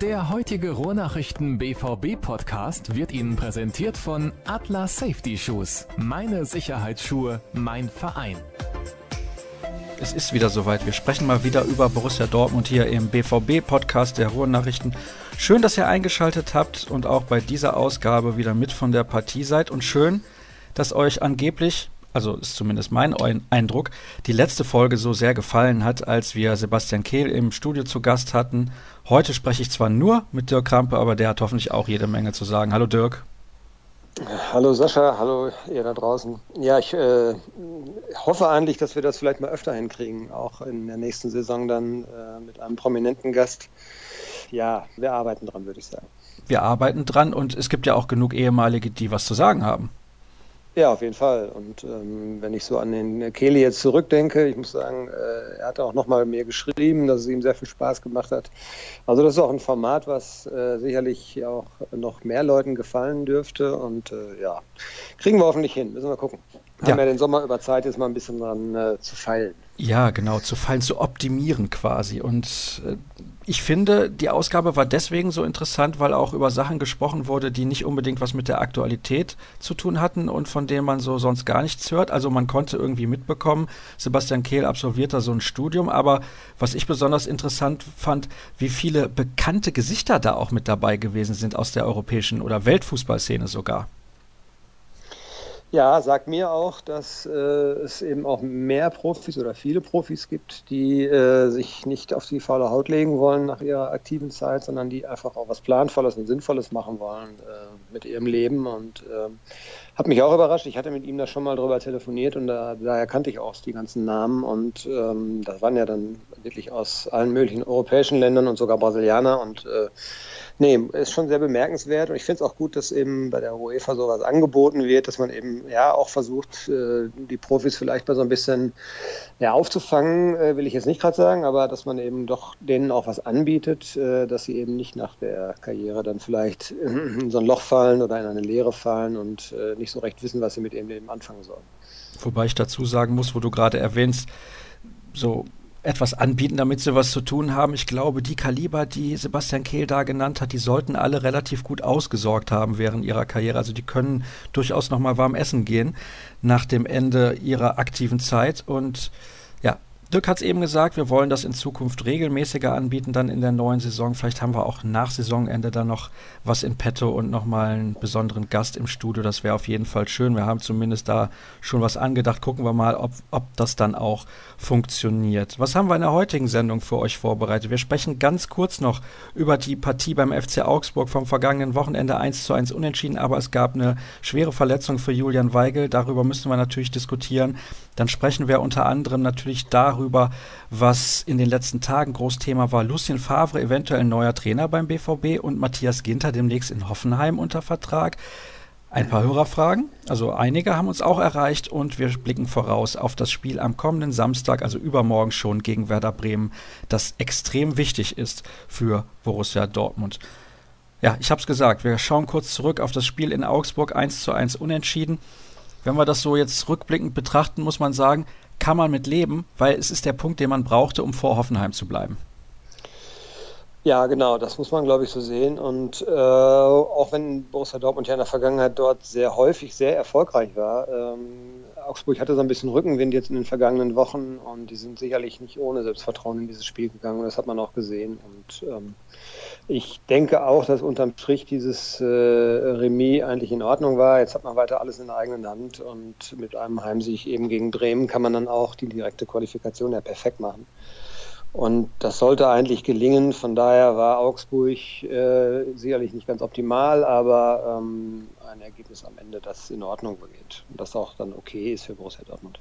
Der heutige Ruhrnachrichten BVB Podcast wird Ihnen präsentiert von Atlas Safety Shoes. Meine Sicherheitsschuhe, mein Verein. Es ist wieder soweit. Wir sprechen mal wieder über Borussia Dortmund hier im BVB Podcast der Ruhrnachrichten. Schön, dass ihr eingeschaltet habt und auch bei dieser Ausgabe wieder mit von der Partie seid und schön, dass euch angeblich also ist zumindest mein Eindruck, die letzte Folge so sehr gefallen hat, als wir Sebastian Kehl im Studio zu Gast hatten. Heute spreche ich zwar nur mit Dirk Krampe, aber der hat hoffentlich auch jede Menge zu sagen. Hallo Dirk. Hallo Sascha, hallo ihr da draußen. Ja, ich äh, hoffe eigentlich, dass wir das vielleicht mal öfter hinkriegen, auch in der nächsten Saison dann äh, mit einem prominenten Gast. Ja, wir arbeiten dran, würde ich sagen. Wir arbeiten dran und es gibt ja auch genug ehemalige, die was zu sagen haben. Ja, auf jeden Fall. Und ähm, wenn ich so an den Kelly jetzt zurückdenke, ich muss sagen, äh, er hat auch nochmal mir geschrieben, dass es ihm sehr viel Spaß gemacht hat. Also das ist auch ein Format, was äh, sicherlich auch noch mehr Leuten gefallen dürfte. Und äh, ja, kriegen wir hoffentlich hin. Müssen wir gucken. Haben ja, ja den Sommer über Zeit, jetzt mal ein bisschen dran äh, zu feilen. Ja, genau, zu fallen, zu optimieren quasi. Und äh, ich finde, die Ausgabe war deswegen so interessant, weil auch über Sachen gesprochen wurde, die nicht unbedingt was mit der Aktualität zu tun hatten und von denen man so sonst gar nichts hört. Also man konnte irgendwie mitbekommen, Sebastian Kehl absolviert da so ein Studium, aber was ich besonders interessant fand, wie viele bekannte Gesichter da auch mit dabei gewesen sind aus der europäischen oder Weltfußballszene sogar. Ja, sagt mir auch, dass äh, es eben auch mehr Profis oder viele Profis gibt, die äh, sich nicht auf die faule Haut legen wollen nach ihrer aktiven Zeit, sondern die einfach auch was Planvolles und Sinnvolles machen wollen äh, mit ihrem Leben. Und äh, hat mich auch überrascht. Ich hatte mit ihm da schon mal drüber telefoniert und da, daher kannte ich auch die ganzen Namen. Und ähm, das waren ja dann wirklich aus allen möglichen europäischen Ländern und sogar Brasilianer. Und äh, Nee, ist schon sehr bemerkenswert und ich finde es auch gut, dass eben bei der UEFA sowas angeboten wird, dass man eben ja auch versucht, äh, die Profis vielleicht mal so ein bisschen ja, aufzufangen, äh, will ich jetzt nicht gerade sagen, aber dass man eben doch denen auch was anbietet, äh, dass sie eben nicht nach der Karriere dann vielleicht in so ein Loch fallen oder in eine Leere fallen und nicht so recht wissen, was sie mit ihrem Leben anfangen sollen. Wobei ich dazu sagen muss, wo du gerade erwähnst, so etwas anbieten, damit sie was zu tun haben. Ich glaube, die Kaliber, die Sebastian Kehl da genannt hat, die sollten alle relativ gut ausgesorgt haben während ihrer Karriere. Also die können durchaus noch mal warm essen gehen nach dem Ende ihrer aktiven Zeit und Dirk hat es eben gesagt, wir wollen das in Zukunft regelmäßiger anbieten, dann in der neuen Saison. Vielleicht haben wir auch nach Saisonende dann noch was in petto und nochmal einen besonderen Gast im Studio. Das wäre auf jeden Fall schön. Wir haben zumindest da schon was angedacht. Gucken wir mal, ob, ob das dann auch funktioniert. Was haben wir in der heutigen Sendung für euch vorbereitet? Wir sprechen ganz kurz noch über die Partie beim FC Augsburg vom vergangenen Wochenende 1 zu 1 unentschieden, aber es gab eine schwere Verletzung für Julian Weigel. Darüber müssen wir natürlich diskutieren. Dann sprechen wir unter anderem natürlich darüber, darüber, was in den letzten Tagen Großthema war. Lucien Favre, eventuell neuer Trainer beim BVB und Matthias Ginter demnächst in Hoffenheim unter Vertrag. Ein paar Hörerfragen, also einige haben uns auch erreicht und wir blicken voraus auf das Spiel am kommenden Samstag, also übermorgen schon gegen Werder Bremen, das extrem wichtig ist für Borussia Dortmund. Ja, ich habe es gesagt, wir schauen kurz zurück auf das Spiel in Augsburg 1 zu 1 unentschieden. Wenn wir das so jetzt rückblickend betrachten, muss man sagen, kann man mit leben, weil es ist der Punkt, den man brauchte, um vor Hoffenheim zu bleiben. Ja, genau, das muss man, glaube ich, so sehen. Und äh, auch wenn Borussia Dortmund ja in der Vergangenheit dort sehr häufig sehr erfolgreich war, ähm, Augsburg hatte so ein bisschen Rückenwind jetzt in den vergangenen Wochen und die sind sicherlich nicht ohne Selbstvertrauen in dieses Spiel gegangen und das hat man auch gesehen. Und ähm, ich denke auch, dass unterm Strich dieses äh, Remis eigentlich in Ordnung war. Jetzt hat man weiter alles in der eigenen Hand und mit einem Heimsieg eben gegen Bremen kann man dann auch die direkte Qualifikation ja perfekt machen. Und das sollte eigentlich gelingen. Von daher war Augsburg äh, sicherlich nicht ganz optimal, aber ähm, ein Ergebnis am Ende, das in Ordnung geht und das auch dann okay ist für Borussia Dortmund.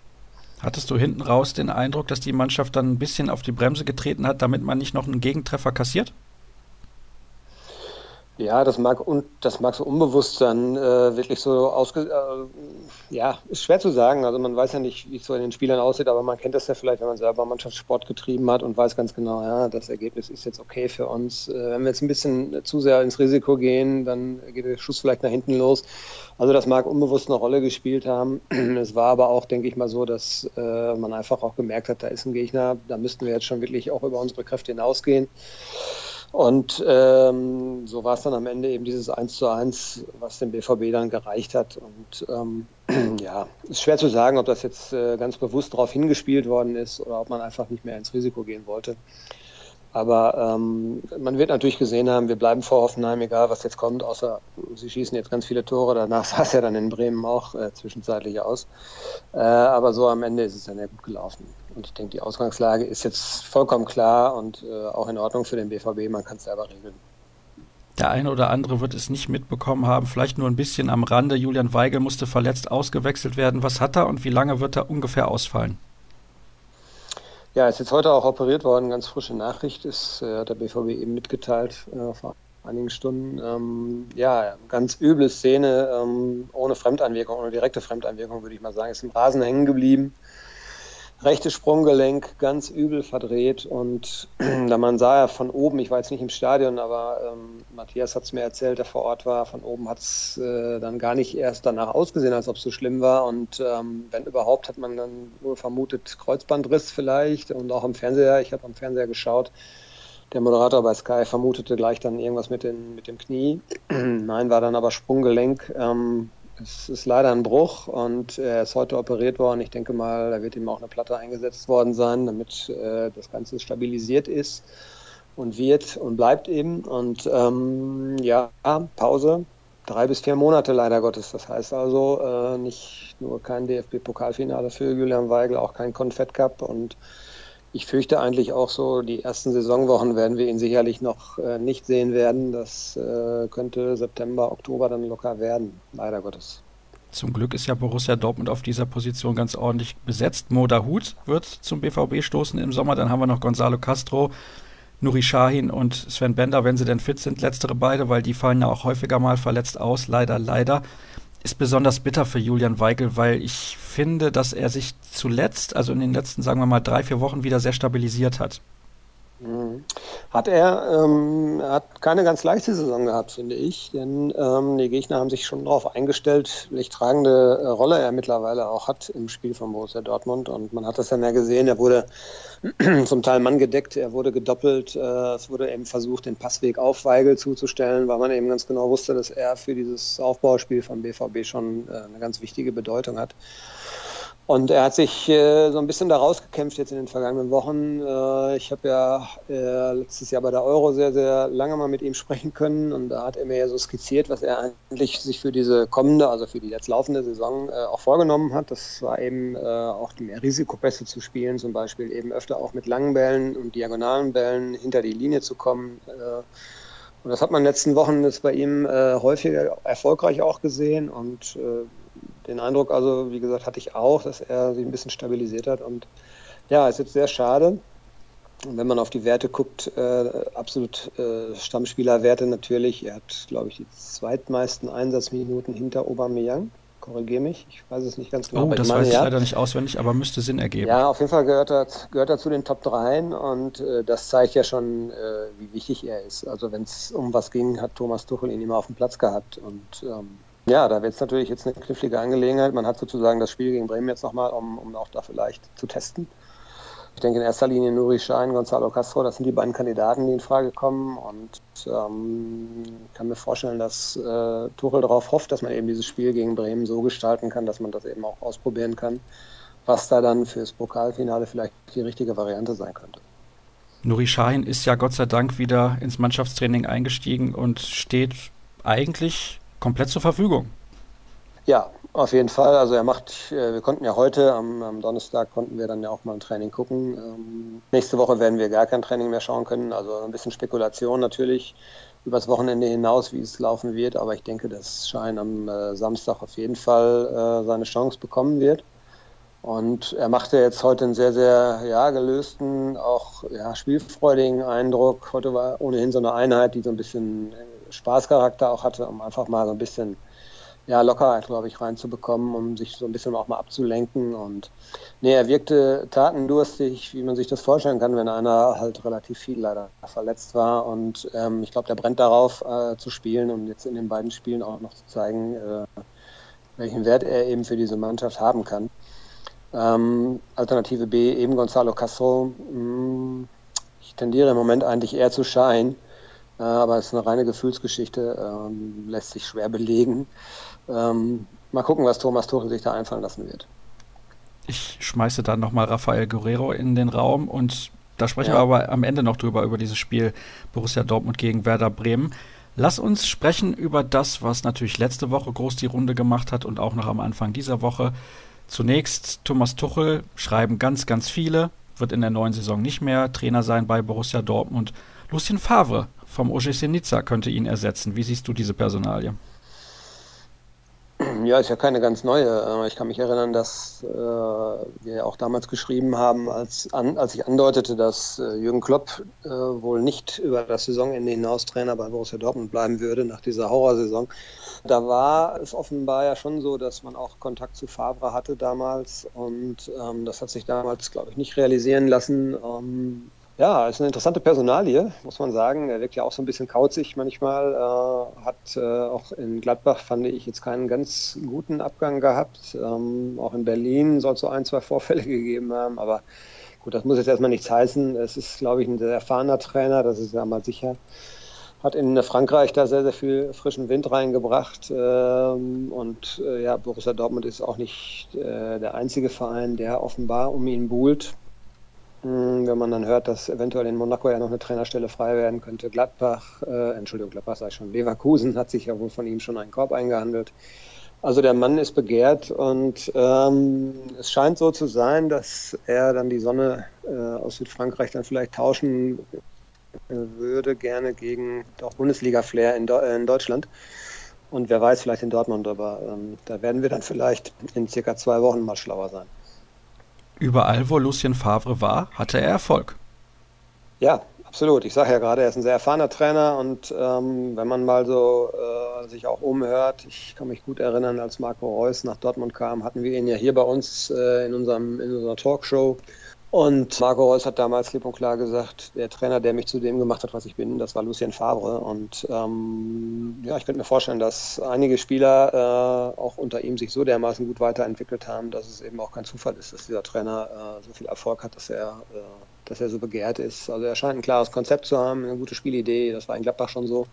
Hattest du hinten raus den Eindruck, dass die Mannschaft dann ein bisschen auf die Bremse getreten hat, damit man nicht noch einen Gegentreffer kassiert? Ja, das mag und das mag so unbewusst dann äh, wirklich so ausge äh, ja, ist schwer zu sagen. Also man weiß ja nicht, wie es so in den Spielern aussieht, aber man kennt das ja vielleicht, wenn man selber Mannschaftssport getrieben hat und weiß ganz genau, ja, das Ergebnis ist jetzt okay für uns. Äh, wenn wir jetzt ein bisschen zu sehr ins Risiko gehen, dann geht der Schuss vielleicht nach hinten los. Also das mag unbewusst eine Rolle gespielt haben. Es war aber auch, denke ich mal, so, dass äh, man einfach auch gemerkt hat, da ist ein Gegner, da müssten wir jetzt schon wirklich auch über unsere Kräfte hinausgehen. Und ähm, so war es dann am Ende eben dieses 1 zu 1, was dem BVB dann gereicht hat. Und ähm, ja, ist schwer zu sagen, ob das jetzt äh, ganz bewusst darauf hingespielt worden ist oder ob man einfach nicht mehr ins Risiko gehen wollte. Aber ähm, man wird natürlich gesehen haben, wir bleiben vor Hoffenheim, egal was jetzt kommt, außer sie schießen jetzt ganz viele Tore. Danach sah es ja dann in Bremen auch äh, zwischenzeitlich aus. Äh, aber so am Ende ist es dann ja gut gelaufen. Und ich denke, die Ausgangslage ist jetzt vollkommen klar und äh, auch in Ordnung für den BVB. Man kann es selber regeln. Der eine oder andere wird es nicht mitbekommen haben, vielleicht nur ein bisschen am Rande. Julian Weigel musste verletzt ausgewechselt werden. Was hat er und wie lange wird er ungefähr ausfallen? Ja, ist jetzt heute auch operiert worden. Ganz frische Nachricht ist, äh, hat der BVB eben mitgeteilt äh, vor einigen Stunden. Ähm, ja, ganz üble Szene, ähm, ohne Fremdeinwirkung, ohne direkte Fremdeinwirkung, würde ich mal sagen. Ist im Rasen hängen geblieben rechte Sprunggelenk ganz übel verdreht und da man sah ja von oben, ich war jetzt nicht im Stadion, aber ähm, Matthias hat es mir erzählt, der vor Ort war, von oben hat es äh, dann gar nicht erst danach ausgesehen, als ob es so schlimm war und ähm, wenn überhaupt, hat man dann wohl vermutet Kreuzbandriss vielleicht und auch am Fernseher, ich habe am Fernseher geschaut, der Moderator bei Sky vermutete gleich dann irgendwas mit, den, mit dem Knie. Nein, war dann aber Sprunggelenk. Ähm, es ist leider ein Bruch und er ist heute operiert worden. Ich denke mal, da wird ihm auch eine Platte eingesetzt worden sein, damit äh, das Ganze stabilisiert ist und wird und bleibt eben. Und ähm, ja, Pause. Drei bis vier Monate leider Gottes. Das heißt also äh, nicht nur kein DFB-Pokalfinale für Julian Weigel, auch kein Confed Cup und ich fürchte eigentlich auch so, die ersten Saisonwochen werden wir ihn sicherlich noch äh, nicht sehen werden. Das äh, könnte September, Oktober dann locker werden, leider Gottes. Zum Glück ist ja Borussia Dortmund auf dieser Position ganz ordentlich besetzt. Moda Hut wird zum BVB stoßen im Sommer. Dann haben wir noch Gonzalo Castro, Nuri Shahin und Sven Bender, wenn sie denn fit sind. Letztere beide, weil die fallen ja auch häufiger mal verletzt aus. Leider, leider ist besonders bitter für Julian Weigel, weil ich finde, dass er sich zuletzt, also in den letzten, sagen wir mal, drei, vier Wochen wieder sehr stabilisiert hat. Mhm. Hat er, ähm, hat keine ganz leichte Saison gehabt, finde ich, denn ähm, die Gegner haben sich schon darauf eingestellt, welche tragende äh, Rolle er mittlerweile auch hat im Spiel von Borussia Dortmund und man hat das dann ja gesehen, er wurde zum Teil Mann gedeckt, er wurde gedoppelt, äh, es wurde eben versucht, den Passweg auf Weigel zuzustellen, weil man eben ganz genau wusste, dass er für dieses Aufbauspiel vom BVB schon äh, eine ganz wichtige Bedeutung hat. Und er hat sich äh, so ein bisschen da rausgekämpft jetzt in den vergangenen Wochen. Äh, ich habe ja äh, letztes Jahr bei der Euro sehr, sehr lange mal mit ihm sprechen können und da hat er mir ja so skizziert, was er eigentlich sich für diese kommende, also für die jetzt laufende Saison äh, auch vorgenommen hat. Das war eben äh, auch mehr Risikopässe zu spielen, zum Beispiel eben öfter auch mit langen Bällen und diagonalen Bällen hinter die Linie zu kommen. Äh, und das hat man in den letzten Wochen ist bei ihm häufiger erfolgreich auch gesehen und den Eindruck, also wie gesagt, hatte ich auch, dass er sich ein bisschen stabilisiert hat. Und ja, ist jetzt sehr schade. Und wenn man auf die Werte guckt, äh, absolut äh, Stammspielerwerte natürlich. Er hat, glaube ich, die zweitmeisten Einsatzminuten hinter Aubameyang. Korrigiere mich, ich weiß es nicht ganz genau. Oh, das weiß ich ja. leider nicht auswendig, aber müsste Sinn ergeben. Ja, auf jeden Fall gehört er, gehört er zu den Top 3 und äh, das zeigt ja schon, äh, wie wichtig er ist. Also wenn es um was ging, hat Thomas Tuchel ihn immer auf dem Platz gehabt und ähm, ja, da wird es natürlich jetzt eine knifflige Angelegenheit. Man hat sozusagen das Spiel gegen Bremen jetzt nochmal, um, um auch da vielleicht zu testen. Ich denke in erster Linie Nuri Schein, Gonzalo Castro, das sind die beiden Kandidaten, die in Frage kommen. Und ähm, kann mir vorstellen, dass äh, Tuchel darauf hofft, dass man eben dieses Spiel gegen Bremen so gestalten kann, dass man das eben auch ausprobieren kann, was da dann fürs Pokalfinale vielleicht die richtige Variante sein könnte. Nuri Schein ist ja Gott sei Dank wieder ins Mannschaftstraining eingestiegen und steht eigentlich komplett zur Verfügung. Ja, auf jeden Fall. Also er macht, äh, wir konnten ja heute, am, am Donnerstag konnten wir dann ja auch mal ein Training gucken. Ähm, nächste Woche werden wir gar kein Training mehr schauen können. Also ein bisschen Spekulation natürlich übers Wochenende hinaus, wie es laufen wird. Aber ich denke, dass Schein am äh, Samstag auf jeden Fall äh, seine Chance bekommen wird. Und er machte jetzt heute einen sehr, sehr ja, gelösten, auch ja, spielfreudigen Eindruck. Heute war ohnehin so eine Einheit, die so ein bisschen Spaßcharakter auch hatte, um einfach mal so ein bisschen ja, Lockerheit, glaube ich, reinzubekommen, um sich so ein bisschen auch mal abzulenken. Und nee, er wirkte tatendurstig, wie man sich das vorstellen kann, wenn einer halt relativ viel leider verletzt war. Und ähm, ich glaube, der brennt darauf äh, zu spielen und jetzt in den beiden Spielen auch noch zu zeigen, äh, welchen Wert er eben für diese Mannschaft haben kann. Ähm, Alternative B, eben Gonzalo Castro. Mh, hm, ich tendiere im Moment eigentlich eher zu Schein Äh, aber es ist eine reine Gefühlsgeschichte, ähm, lässt sich schwer belegen. Ähm, mal gucken, was Thomas Tuchel sich da einfallen lassen wird. Ich schmeiße dann nochmal Rafael Guerrero in den Raum und da sprechen ja. wir aber am Ende noch drüber, über dieses Spiel Borussia Dortmund gegen Werder Bremen. Lass uns sprechen über das, was natürlich letzte Woche groß die Runde gemacht hat und auch noch am Anfang dieser Woche. Zunächst Thomas Tuchel, schreiben ganz, ganz viele, wird in der neuen Saison nicht mehr Trainer sein bei Borussia Dortmund. Lucien Favre vom OGC Nizza könnte ihn ersetzen. Wie siehst du diese Personalie? Ja, ist ja keine ganz neue. Ich kann mich erinnern, dass äh, wir auch damals geschrieben haben, als, an, als ich andeutete, dass äh, Jürgen Klopp äh, wohl nicht über das Saisonende hinaus Trainer bei Borussia Dortmund bleiben würde nach dieser Horrorsaison. Da war es offenbar ja schon so, dass man auch Kontakt zu Favre hatte damals und ähm, das hat sich damals, glaube ich, nicht realisieren lassen. Ähm, ja, ist eine interessante Personalie, muss man sagen. Er wirkt ja auch so ein bisschen kauzig manchmal. Äh, hat äh, auch in Gladbach, fand ich, jetzt keinen ganz guten Abgang gehabt. Ähm, auch in Berlin soll es so ein, zwei Vorfälle gegeben haben. Aber gut, das muss jetzt erstmal nichts heißen. Es ist, glaube ich, ein sehr erfahrener Trainer, das ist ja mal sicher. Hat in Frankreich da sehr, sehr viel frischen Wind reingebracht. Ähm, und äh, ja, Borussia Dortmund ist auch nicht äh, der einzige Verein, der offenbar um ihn buhlt. Wenn man dann hört, dass eventuell in Monaco ja noch eine Trainerstelle frei werden könnte. Gladbach, äh, Entschuldigung, Gladbach sei schon, Leverkusen hat sich ja wohl von ihm schon einen Korb eingehandelt. Also der Mann ist begehrt und ähm, es scheint so zu sein, dass er dann die Sonne äh, aus Südfrankreich dann vielleicht tauschen äh, würde, gerne gegen auch Bundesliga-Flair in, in, Deutschland. Und wer weiß, vielleicht in Dortmund, aber ähm, da werden wir dann vielleicht in circa zwei Wochen mal schlauer sein. Überall, wo Lucien Favre war, hatte er Erfolg. Ja, absolut. Ich sage ja gerade, er ist ein sehr erfahrener Trainer und ähm, wenn man mal so äh, sich auch umhört, ich kann mich gut erinnern, als Marco Reus nach Dortmund kam, hatten wir ihn ja hier bei uns äh, in, unserem, in unserer Talkshow und Marco Reus hat damals klipp und klar gesagt, der Trainer, der mich zu dem gemacht hat, was ich bin, das war Lucien Favre. Und ähm, ja, ich könnte mir vorstellen, dass einige Spieler äh, auch unter ihm sich so dermaßen gut weiterentwickelt haben, dass es eben auch kein Zufall ist, dass dieser Trainer äh, so viel Erfolg hat, dass er, äh, dass er so begehrt ist. Also er scheint ein klares Konzept zu haben, eine gute Spielidee. Das war in Gladbach schon so.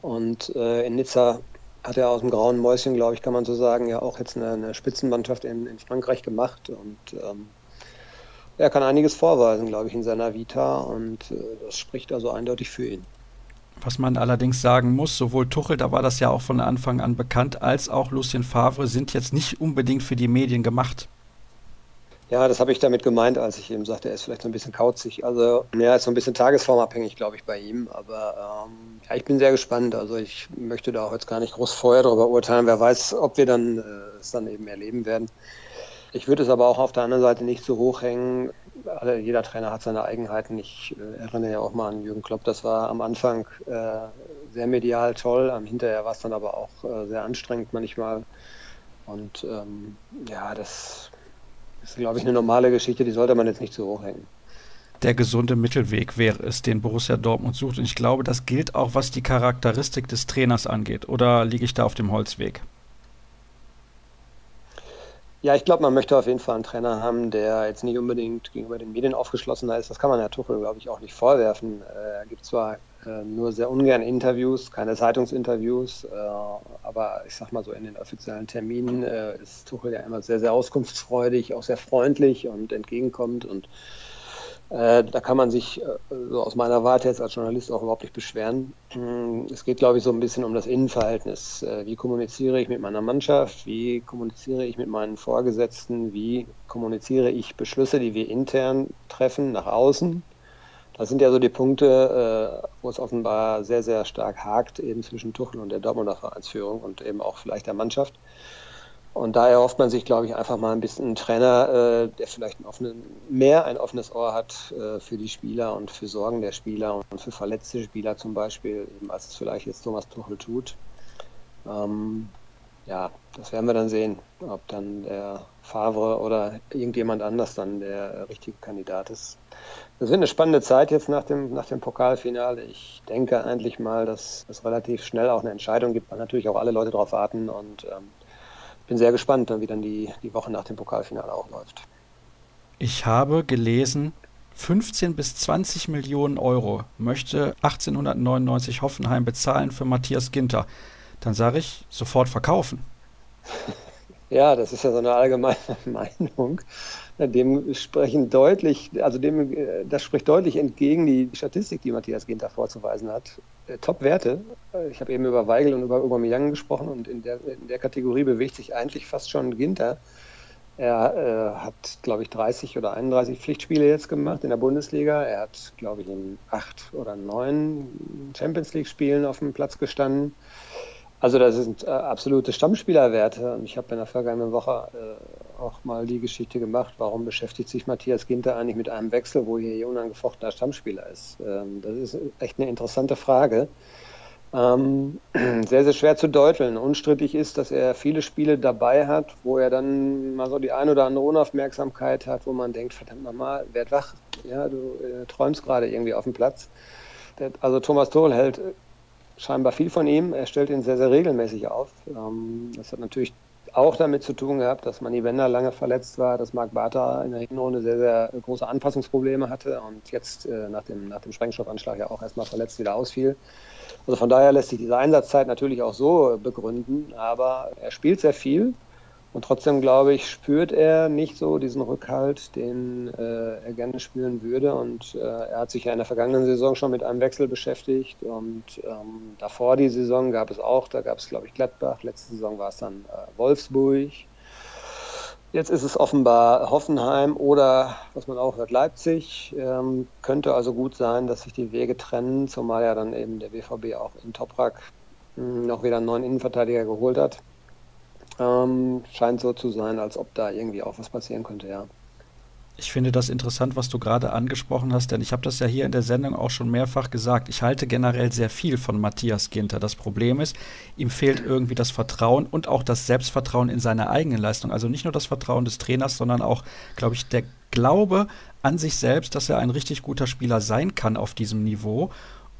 Und äh, in Nizza hat er aus dem grauen Mäuschen, glaube ich, kann man so sagen, ja auch jetzt eine, eine Spitzenmannschaft in, in Frankreich gemacht. Und ähm, er kann einiges vorweisen, glaube ich, in seiner Vita und äh, das spricht also eindeutig für ihn. Was man allerdings sagen muss, sowohl Tuchel, da war das ja auch von Anfang an bekannt, als auch Lucien Favre sind jetzt nicht unbedingt für die Medien gemacht. Ja, das habe ich damit gemeint, als ich eben sagte, er ist vielleicht so ein bisschen kauzig. Also, ja, ist so ein bisschen tagesformabhängig, glaube ich, bei ihm. Aber ähm, ja, ich bin sehr gespannt. Also, ich möchte da auch jetzt gar nicht groß vorher darüber urteilen. Wer weiß, ob wir dann äh, es dann eben erleben werden. Ich würde es aber auch auf der anderen Seite nicht so hoch hängen. Also jeder Trainer hat seine Eigenheiten. Ich äh, erinnere ja auch mal an Jürgen Klopp. Das war am Anfang äh, sehr medial toll. Am Hinterher war es dann aber auch äh, sehr anstrengend manchmal. Und ähm, ja, das ist, glaube ich, eine normale Geschichte. Die sollte man jetzt nicht so hoch hängen der gesunde Mittelweg wäre es, den Borussia Dortmund sucht. Und ich glaube, das gilt auch, was die Charakteristik des Trainers angeht. Oder liege ich da auf dem Holzweg? Ja, ich glaube, man möchte auf jeden Fall einen Trainer haben, der jetzt nicht unbedingt gegenüber den Medien aufgeschlossener ist. Das kann man Herr Tuchel, glaube ich, auch nicht vorwerfen. Äh, er gibt zwar äh, nur sehr ungern Interviews, keine Zeitungsinterviews, äh, aber ich sag mal so in den offiziellen Terminen ist Tuchel ja immer sehr, sehr auskunftsfreudig, auch sehr freundlich und entgegenkommt und äh, da kann man sich äh, so aus meiner Warte jetzt als Journalist auch überhaupt nicht beschweren. Mm, es geht, glaube ich, so ein bisschen um das Innenverhältnis. Äh, wie kommuniziere ich mit meiner Mannschaft? Wie kommuniziere ich mit meinen Vorgesetzten? Wie kommuniziere ich Beschlüsse, die wir intern treffen, nach außen? Das sind ja so die Punkte, wo es offenbar sehr, sehr stark hakt, eben zwischen Tuchel und der Dortmunder Vereinsführung und eben auch vielleicht der Mannschaft. Und da erhofft man sich, glaube ich, einfach mal ein bisschen einen Trainer, äh, der vielleicht ein offenen, mehr ein offenes Ohr hat äh, für die Spieler und für Sorgen der Spieler und für verletzte Spieler zum Beispiel, eben als es vielleicht jetzt Thomas Tuchel tut. Ähm, ja, das werden wir dann sehen, ob dann der Favre oder irgendjemand anders dann der richtige Kandidat ist. Das wird eine spannende Zeit jetzt nach dem, nach dem Pokalfinale. Ich denke eigentlich mal, dass es relativ schnell auch eine Entscheidung gibt, weil natürlich auch alle Leute darauf warten und ähm, bin sehr gespannt, wie dann die, die Woche nach dem Pokalfinale auch läuft. Ich habe gelesen, 15 bis 20 Millionen Euro möchte 1899 Hoffenheim bezahlen für Matthias Ginter. Dann sage ich, sofort verkaufen. Ja, das ist ja so eine allgemeine Meinung. Dem sprechen deutlich, also dem, das spricht deutlich entgegen die Statistik, die Matthias Ginter vorzuweisen hat. Äh, Top-Werte. Ich habe eben über Weigel und über Aubameyang gesprochen und in der, in der Kategorie bewegt sich eigentlich fast schon Ginter. Er äh, hat, glaube ich, 30 oder 31 Pflichtspiele jetzt gemacht in der Bundesliga. Er hat, glaube ich, in acht oder neun Champions League-Spielen auf dem Platz gestanden. Also das sind äh, absolute Stammspielerwerte. Und ich habe in der vergangenen Woche äh, auch mal die Geschichte gemacht, warum beschäftigt sich Matthias Ginter eigentlich mit einem Wechsel, wo hier unangefochtener Stammspieler ist. Ähm, das ist echt eine interessante Frage. Ähm, sehr, sehr schwer zu deuteln. Unstrittig ist, dass er viele Spiele dabei hat, wo er dann mal so die ein oder andere Unaufmerksamkeit hat, wo man denkt, verdammt nochmal, werd wach, ja, du äh, träumst gerade irgendwie auf dem Platz. Also Thomas Tuchel hält scheinbar viel von ihm. Er stellt ihn sehr, sehr regelmäßig auf. Ähm, das hat natürlich auch damit zu tun gehabt, dass Manny Wender lange verletzt war, dass Marc Bartha in der Hinrunde sehr, sehr große Anpassungsprobleme hatte und jetzt äh, nach, dem, nach dem Sprengstoffanschlag ja auch erstmal verletzt wieder ausfiel. Also von daher lässt sich diese Einsatzzeit natürlich auch so begründen, aber er spielt sehr viel und trotzdem, glaube ich, spürt er nicht so diesen Rückhalt, den äh, er gerne spielen würde. Und äh, er hat sich ja in der vergangenen Saison schon mit einem Wechsel beschäftigt. Und ähm, davor die Saison gab es auch, da gab es, glaube ich, Gladbach. Letzte Saison war es dann äh, Wolfsburg. Jetzt ist es offenbar Hoffenheim oder, was man auch hört, Leipzig. Ähm, könnte also gut sein, dass sich die Wege trennen, zumal ja dann eben der BVB auch in Toprak hm, noch wieder einen neuen Innenverteidiger geholt hat. Ähm, scheint so zu sein, als ob da irgendwie auch was passieren könnte, ja. Ich finde das interessant, was du gerade angesprochen hast, denn ich habe das ja hier in der Sendung auch schon mehrfach gesagt. Ich halte generell sehr viel von Matthias Ginter. Das Problem ist, ihm fehlt irgendwie das Vertrauen und auch das Selbstvertrauen in seine eigene Leistung. Also nicht nur das Vertrauen des Trainers, sondern auch, glaube ich, der Glaube an sich selbst, dass er ein richtig guter Spieler sein kann auf diesem Niveau.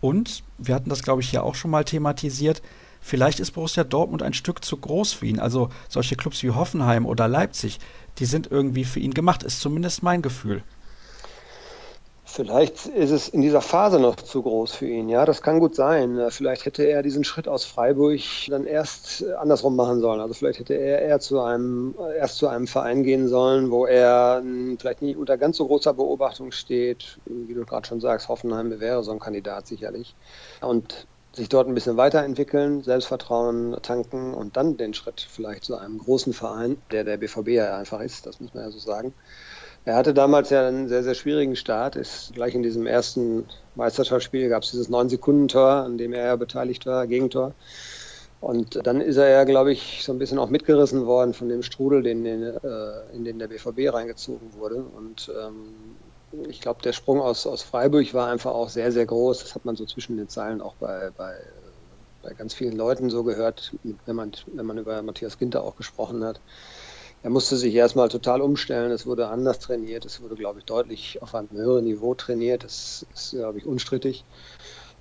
Und wir hatten das, glaube ich, hier auch schon mal thematisiert Vielleicht ist Borussia Dortmund ein Stück zu groß für ihn. Also solche Clubs wie Hoffenheim oder Leipzig, die sind irgendwie für ihn gemacht, ist zumindest mein Gefühl. Vielleicht ist es in dieser Phase noch zu groß für ihn. Ja, das kann gut sein. Vielleicht hätte er diesen Schritt aus Freiburg dann erst andersrum machen sollen. Also vielleicht hätte er eher zu einem, erst zu einem Verein gehen sollen, wo er vielleicht nicht unter ganz so großer Beobachtung steht. Wie du gerade schon sagst, Hoffenheim wäre so ein Kandidat sicherlich. Und sich dort ein bisschen weiterentwickeln, Selbstvertrauen tanken und dann den Schritt vielleicht zu einem großen Verein, der der BVB ja einfach ist, das muss man ja so sagen. Er hatte damals ja einen sehr, sehr schwierigen Start. Ist gleich in diesem ersten Meisterschaftsspiel gab es dieses 9-Sekunden-Tor, an dem er ja beteiligt war, Gegentor. Und dann ist er ja, glaube ich, so ein bisschen auch mitgerissen worden von dem Strudel, den, in, äh, in den der BVB reingezogen wurde. Und ähm, ich glaube, der Sprung aus, aus Freiburg war einfach auch sehr, sehr groß. Das hat man so zwischen den Zeilen auch bei, bei, bei ganz vielen Leuten so gehört, wenn man, wenn man über Matthias Ginter auch gesprochen hat. Er musste sich erstmal total umstellen. Es wurde anders trainiert. Es wurde, glaube ich, deutlich auf einem höheren Niveau trainiert. Das ist, glaube ich, unstrittig.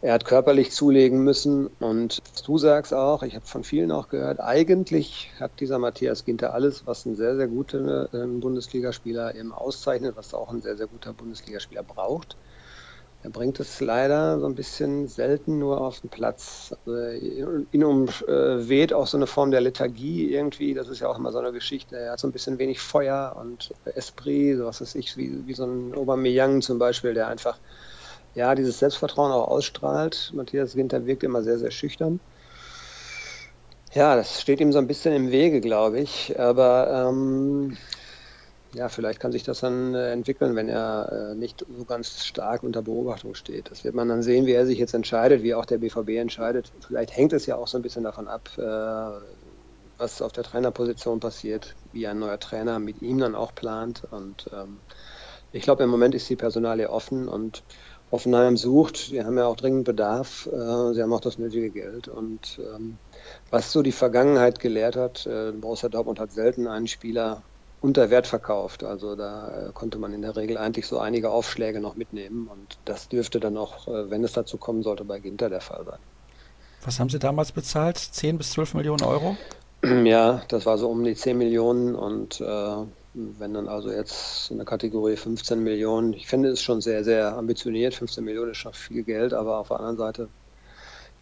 Er hat körperlich zulegen müssen und du sagst auch, ich habe von vielen auch gehört, eigentlich hat dieser Matthias Ginter alles, was ein sehr, sehr guter äh, Bundesligaspieler eben auszeichnet, was auch ein sehr, sehr guter Bundesligaspieler braucht. Er bringt es leider so ein bisschen selten nur auf den Platz. Also ihn umweht auch so eine Form der Lethargie irgendwie. Das ist ja auch immer so eine Geschichte. Er hat so ein bisschen wenig Feuer und Esprit, so was weiß ich, wie, wie so ein Aubameyang zum Beispiel, der einfach ja, dieses Selbstvertrauen auch ausstrahlt. Matthias Winter wirkt immer sehr, sehr schüchtern. Ja, das steht ihm so ein bisschen im Wege, glaube ich. Aber ähm, ja, vielleicht kann sich das dann äh, entwickeln, wenn er äh, nicht so ganz stark unter Beobachtung steht. Das wird man dann sehen, wie er sich jetzt entscheidet, wie auch der BVB entscheidet. Vielleicht hängt es ja auch so ein bisschen davon ab, äh, was auf der Trainerposition passiert, wie ein neuer Trainer mit ihm dann auch plant. Und ähm, ich glaube, im Moment ist die Personalie offen und Hoffenheim sucht. Die haben ja auch dringend Bedarf. Äh, sie haben auch das nötige Geld. Und ähm, was so die Vergangenheit gelehrt hat, äh, Borussia Dortmund hat selten einen Spieler unter Wert verkauft. Also da äh, konnte man in der Regel eigentlich so einige Aufschläge noch mitnehmen. Und das dürfte dann auch, wenn es dazu kommen sollte, bei Ginter der Fall sein. Was haben Sie damals bezahlt? 10 bis 12 Millionen Euro? Ja, das war so um die 10 Millionen und äh, Wenn dann also jetzt in der Kategorie 15 Millionen, ich finde es schon sehr, sehr ambitioniert. 15 Millionen ist schon viel Geld, aber auf der anderen Seite,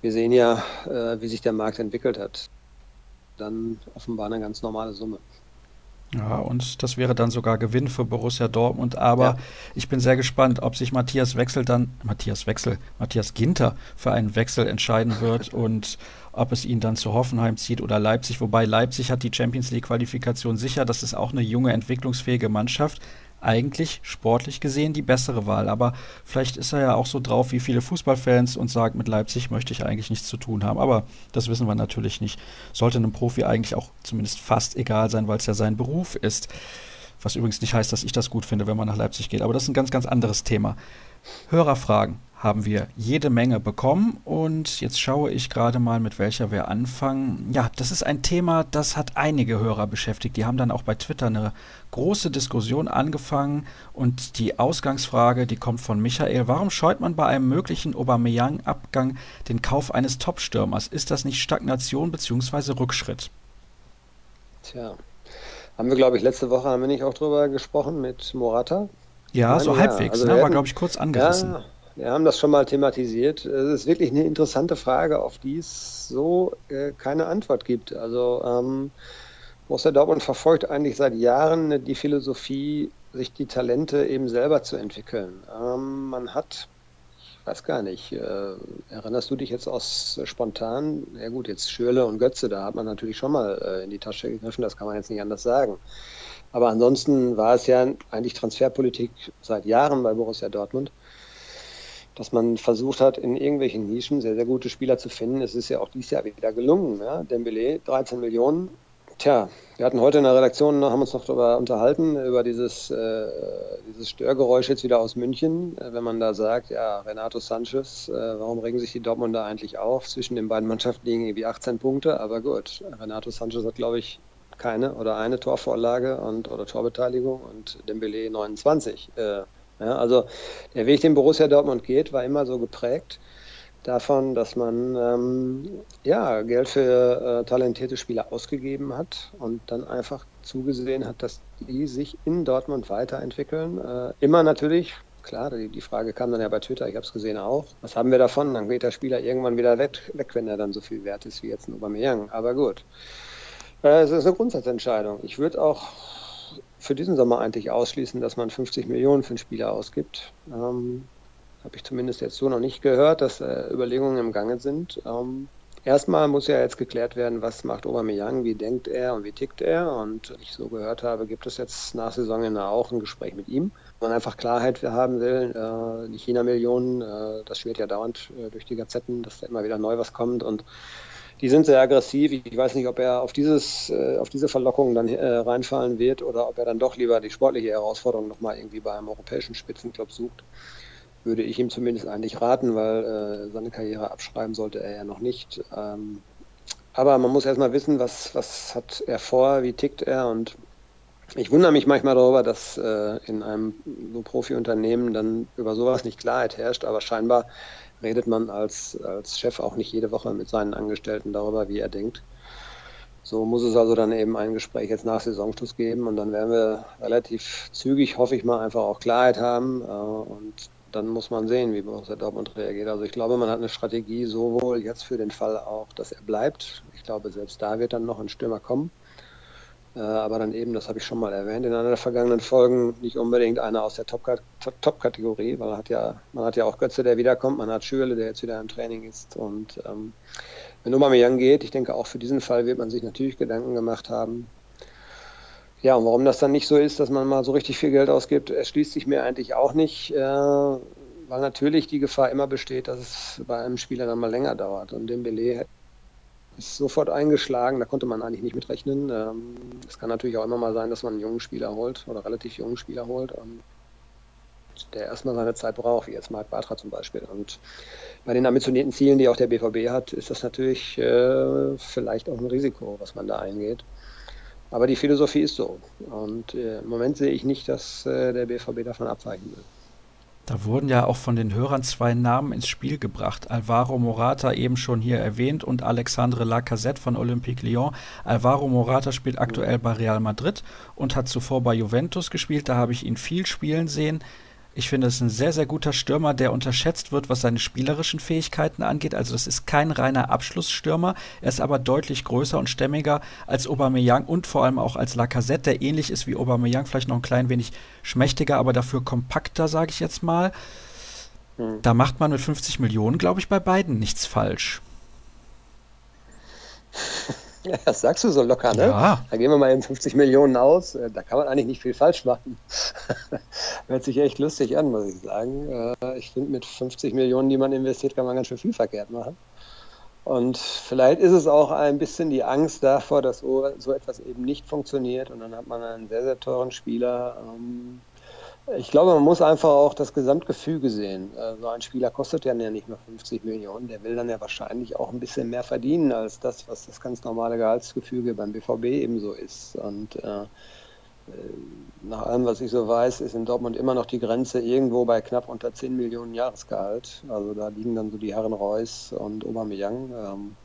wir sehen ja, äh, wie sich der Markt entwickelt hat. Dann offenbar eine ganz normale Summe. Ja, und das wäre dann sogar Gewinn für Borussia Dortmund. Aber ja. ich bin sehr gespannt, ob sich Matthias Wechsel dann, Matthias Wechsel, Matthias Ginter für einen Wechsel entscheiden wird und ob es ihn dann zu Hoffenheim zieht oder Leipzig. Wobei Leipzig hat die Champions League Qualifikation sicher. Das ist auch eine junge, entwicklungsfähige Mannschaft eigentlich sportlich gesehen die bessere Wahl. Aber vielleicht ist er ja auch so drauf wie viele Fußballfans und sagt, mit Leipzig möchte ich eigentlich nichts zu tun haben. Aber das wissen wir natürlich nicht. Sollte einem Profi eigentlich auch zumindest fast egal sein, weil es ja sein Beruf ist. Was übrigens nicht heißt, dass ich das gut finde, wenn man nach Leipzig geht. Aber das ist ein ganz, ganz anderes Thema. Hörerfragen haben wir jede Menge bekommen und jetzt schaue ich gerade mal, mit welcher wir anfangen. Ja, das ist ein Thema, das hat einige Hörer beschäftigt. Die haben dann auch bei Twitter eine große Diskussion angefangen und die Ausgangsfrage, die kommt von Michael. Warum scheut man bei einem möglichen Aubameyang-Abgang den Kauf eines Topstürmers? Ist das nicht Stagnation bzw. Rückschritt? Tja, haben wir, glaube ich, letzte Woche haben wir nicht auch drüber gesprochen mit Morata? Ja, so halbwegs, also ne? war, glaube ich, kurz angerissen. Ja, wir haben das schon mal thematisiert. Es ist wirklich eine interessante Frage, auf die es so äh, keine Antwort gibt. Also ähm, Borussia Dortmund verfolgt eigentlich seit Jahren die Philosophie, sich die Talente eben selber zu entwickeln. Ähm, man hat, ich weiß gar nicht, äh, erinnerst du dich jetzt aus äh, spontan? Ja gut, jetzt Schürle und Götze, da hat man natürlich schon mal äh, in die Tasche gegriffen, das kann man jetzt nicht anders sagen. Aber ansonsten war es ja eigentlich Transferpolitik seit Jahren bei Borussia Dortmund dass man versucht hat, in irgendwelchen Nischen sehr, sehr gute Spieler zu finden. Es ist ja auch dieses Jahr wieder gelungen. Ja? Dembele, 13 Millionen. Tja, wir hatten heute in der Redaktion, haben uns noch darüber unterhalten, über dieses, äh, dieses Störgeräusch jetzt wieder aus München, äh, wenn man da sagt, ja, Renato Sanchez, äh, warum regen sich die Dortmunder eigentlich auf? Zwischen den beiden Mannschaften liegen irgendwie 18 Punkte, aber gut, Renato Sanchez hat, glaube ich, keine oder eine Torvorlage und oder Torbeteiligung und Dembele 29. Äh, ja, also der Weg, den Borussia Dortmund geht, war immer so geprägt davon, dass man ähm, ja, Geld für äh, talentierte Spieler ausgegeben hat und dann einfach zugesehen hat, dass die sich in Dortmund weiterentwickeln. Äh, immer natürlich, klar, die, die, Frage kam dann ja bei Twitter, ich habe es gesehen auch, was haben wir davon? Dann geht der Spieler irgendwann wieder weg, weg, wenn er dann so viel wert ist wie jetzt ein Aubameyang. Aber gut, äh, es ist eine Grundsatzentscheidung. Ich würde auch für diesen Sommer eigentlich ausschließen, dass man 50 Millionen für einen Spieler ausgibt. Ähm, Habe ich zumindest jetzt so noch nicht gehört, dass äh, Überlegungen im Gange sind. Ähm, erstmal muss ja jetzt geklärt werden, was macht Aubameyang, wie denkt er und wie tickt er. Und ich so gehört habe, gibt es jetzt nach Saisonende auch ein Gespräch mit ihm. Wenn man einfach Klarheit haben will, äh, die China-Millionen, äh, das schwirrt ja dauernd äh, durch die Gazetten, dass da immer wieder neu was kommt und die sind sehr aggressiv. Ich weiß nicht, ob er auf, dieses, äh, auf diese Verlockung dann äh, reinfallen wird oder ob er dann doch lieber die sportliche Herausforderung nochmal irgendwie bei einem europäischen Spitzenclub sucht. Würde ich ihm zumindest eigentlich raten, weil äh, seine Karriere abschreiben sollte er ja noch nicht. Ähm, aber man muss erstmal wissen, was, was hat er vor, wie tickt er und ich wundere mich manchmal darüber, dass in einem so Profi-Unternehmen dann über sowas nicht Klarheit herrscht, aber scheinbar redet man als, als Chef auch nicht jede Woche mit seinen Angestellten darüber, wie er denkt. So muss es also dann eben ein Gespräch jetzt nach Saisonschluss geben und dann werden wir relativ zügig, hoffe ich mal, einfach auch Klarheit haben äh, und dann muss man sehen, wie Borussia Dortmund reagiert. Also ich glaube, man hat eine Strategie sowohl jetzt für den Fall auch, dass er bleibt. Ich glaube, selbst da wird dann noch ein Stürmer kommen. Äh, aber dann eben, das habe ich schon mal erwähnt, in einer der vergangenen Folgen nicht unbedingt einer aus der Top-Kategorie, weil man hat ja, man hat ja auch Götze, der wiederkommt, man hat Schürle, der jetzt wieder im Training ist. Und ähm, wenn Aubameyang geht, ich denke auch für diesen Fall wird man sich natürlich Gedanken gemacht haben. Ja, und warum das dann nicht so ist, dass man mal so richtig viel Geld ausgibt, erschließt sich mir eigentlich auch nicht, äh, weil natürlich die Gefahr immer besteht, dass es bei einem Spieler dann mal länger dauert. Und Dembele sofort eingeschlagen, da konnte man eigentlich nicht mitrechnen. Ähm, es kann natürlich auch immer mal sein, dass man einen jungen Spieler holt oder relativ jungen Spieler holt, und der erstmal seine Zeit braucht, wie jetzt Marc Bartra zum Beispiel. Und bei den ambitionierten Zielen, die auch der BVB hat, ist das natürlich äh, vielleicht auch ein Risiko, was man da eingeht. Aber die Philosophie ist so. Und äh, im Moment sehe ich nicht, dass äh, der BVB davon abweichen will. Da wurden ja auch von den Hörern zwei Namen ins Spiel gebracht. Alvaro Morata eben schon hier erwähnt und Alexandre Lacazette von Olympique Lyon. Alvaro Morata spielt aktuell bei Real Madrid und hat zuvor bei Juventus gespielt. Da habe ich ihn viel spielen sehen. Ich finde, es ist ein sehr, sehr guter Stürmer, der unterschätzt wird, was seine spielerischen Fähigkeiten angeht. Also das ist kein reiner Abschlussstürmer. Er ist aber deutlich größer und stämmiger als Aubameyang und vor allem auch als Lacazette, der ähnlich ist wie Aubameyang, vielleicht noch ein klein wenig schmächtiger, aber dafür kompakter, sage ich jetzt mal. Hm. Da macht man mit 50 Millionen, glaube ich, bei beiden nichts falsch. Ja, das sagst du so locker, ne? Ja. Da gehen wir mal eben 50 Millionen aus. Äh, da kann man eigentlich nicht viel falsch machen. Hört sich echt lustig an, muss ich sagen. Äh, ich finde, mit 50 Millionen, die man investiert, kann man ganz schön viel verkehrt machen. Und vielleicht ist es auch ein bisschen die Angst davor, dass so etwas eben nicht funktioniert. Und dann hat man einen sehr, sehr teuren Spieler, ähm, ich glaube, man muss einfach auch das Gesamtgefüge sehen. Äh, so ein Spieler kostet ja nicht nur 50 Millionen, der will dann ja wahrscheinlich auch ein bisschen mehr verdienen als das, was das ganz normale Gehaltsgefüge beim BVB ebenso ist. Und äh, äh, nach allem, was ich so weiß, ist in Dortmund immer noch die Grenze irgendwo bei knapp unter 10 Millionen Jahresgehalt. Also da liegen dann so die Herren Reus und Aubameyang. Ähm, hm,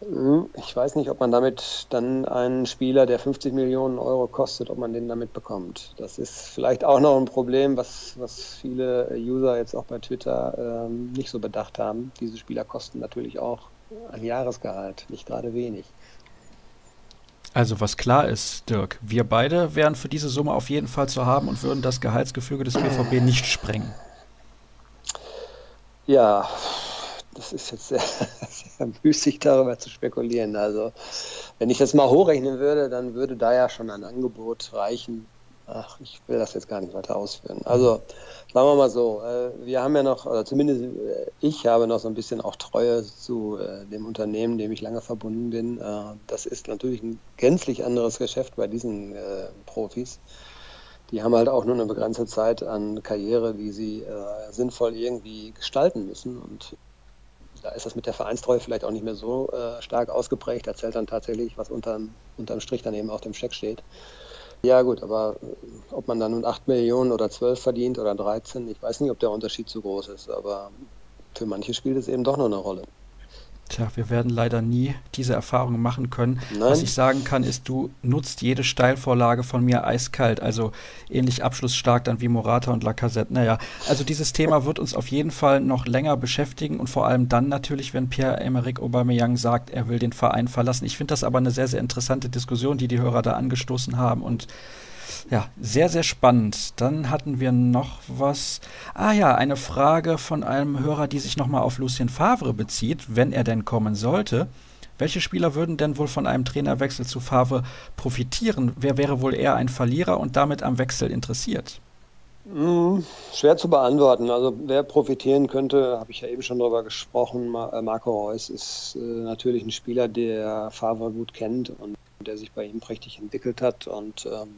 ich weiß nicht, ob man damit dann einen Spieler, der 50 Millionen Euro kostet, ob man den damit bekommt. Das ist vielleicht auch noch ein Problem, was, was viele User jetzt auch bei Twitter ähm, nicht so bedacht haben. Diese Spieler kosten natürlich auch ein Jahresgehalt, nicht gerade wenig. Also was klar ist, Dirk, wir beide wären für diese Summe auf jeden Fall zu haben und würden das Gehaltsgefüge des BVB nicht sprengen. Ja, das ist jetzt sehr, sehr müßig darüber zu spekulieren. Also wenn ich das mal hochrechnen würde, dann würde da ja schon ein Angebot reichen. Ach, ich will das jetzt gar nicht weiter ausführen. Also sagen wir mal so, äh, wir haben ja noch, oder zumindest äh, ich habe noch so ein bisschen auch Treue zu äh, dem Unternehmen, dem ich lange verbunden bin. Das ist natürlich ein gänzlich anderes Geschäft bei diesen Profis die haben halt auch nur eine begrenzte Zeit an Karriere, die sie äh, sinnvoll irgendwie gestalten müssen. Und da ist das mit der Vereinstreue vielleicht auch nicht mehr so äh, stark ausgeprägt. Da zählt dann tatsächlich, was unterm, unterm Strich dann eben auf dem Scheck steht. Ja gut, aber äh, ob man dann nun 8 Millionen oder 12 verdient oder 13, ich weiß nicht, ob der Unterschied zu groß ist, aber für manche spielt es eben doch noch eine Rolle. Tja, wir werden leider nie diese Erfahrung machen können. Nein. Was ich sagen kann, ist, du nutzt jede Steilvorlage von mir eiskalt, also ähnlich abschlussstark dann wie Morata und Lacazette. Naja, also dieses Thema wird uns auf jeden Fall noch länger beschäftigen und vor allem dann natürlich, wenn Pierre-Emerick Aubameyang sagt, er will den Verein verlassen. Ich finde das aber eine sehr, sehr interessante Diskussion, die die Hörer da angestoßen haben und ja, sehr, sehr spannend. Dann hatten wir noch was. Ah ja, eine Frage von einem Hörer, die sich nochmal auf Lucien Favre bezieht, wenn er denn kommen sollte. Welche Spieler würden denn wohl von einem Trainerwechsel zu Favre profitieren? Wer wäre wohl eher ein Verlierer und damit am Wechsel interessiert? Hm, schwer zu beantworten. Also wer profitieren könnte, habe ich ja eben schon darüber gesprochen. Äh, Marco Reus ist äh, natürlich ein Spieler, der Favre gut kennt und der sich bei ihm prächtig entwickelt hat und ähm,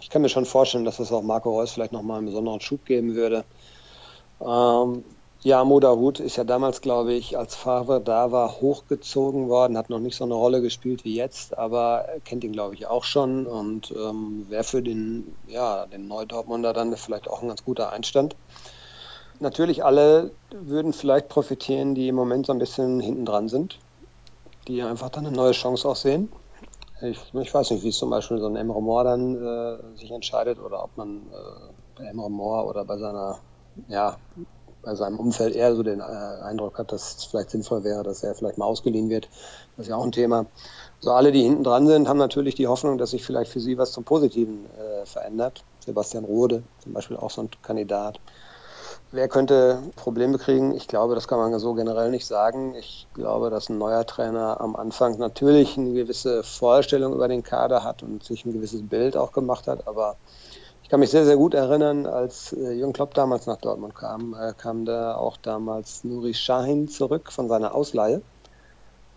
ich kann mir schon vorstellen, dass das auch Marco Reus vielleicht nochmal einen besonderen Schub geben würde. Ähm, ja, Moderhut ist ja damals, glaube ich, als Fahrer da war, hochgezogen worden, hat noch nicht so eine Rolle gespielt wie jetzt, aber kennt ihn, glaube ich, auch schon und ähm, wäre für den, ja, den Neudortmunder dann vielleicht auch ein ganz guter Einstand. Natürlich alle würden vielleicht profitieren, die im Moment so ein bisschen hinten dran sind, die einfach dann eine neue Chance auch sehen. Ich, ich, weiß nicht, wie zum Beispiel so ein Emre Moore dann äh, sich entscheidet oder ob man äh, bei Emre Moore oder bei seiner, ja, bei seinem Umfeld eher so den äh, Eindruck hat, dass es vielleicht sinnvoll wäre, dass er vielleicht mal ausgeliehen wird. Das ist ja auch ein Thema. So alle, die hinten dran sind, haben natürlich die Hoffnung, dass sich vielleicht für sie was zum Positiven äh, verändert. Sebastian Rode zum Beispiel auch so ein Kandidat. Wer könnte Probleme kriegen? Ich glaube, das kann man so generell nicht sagen. Ich glaube, dass ein neuer Trainer am Anfang natürlich eine gewisse Vorstellung über den Kader hat und sich ein gewisses Bild auch gemacht hat. Aber ich kann mich sehr, sehr gut erinnern, als äh, Jürgen Klopp damals nach Dortmund kam, äh, kam da auch damals Nuri Sahin zurück von seiner Ausleihe.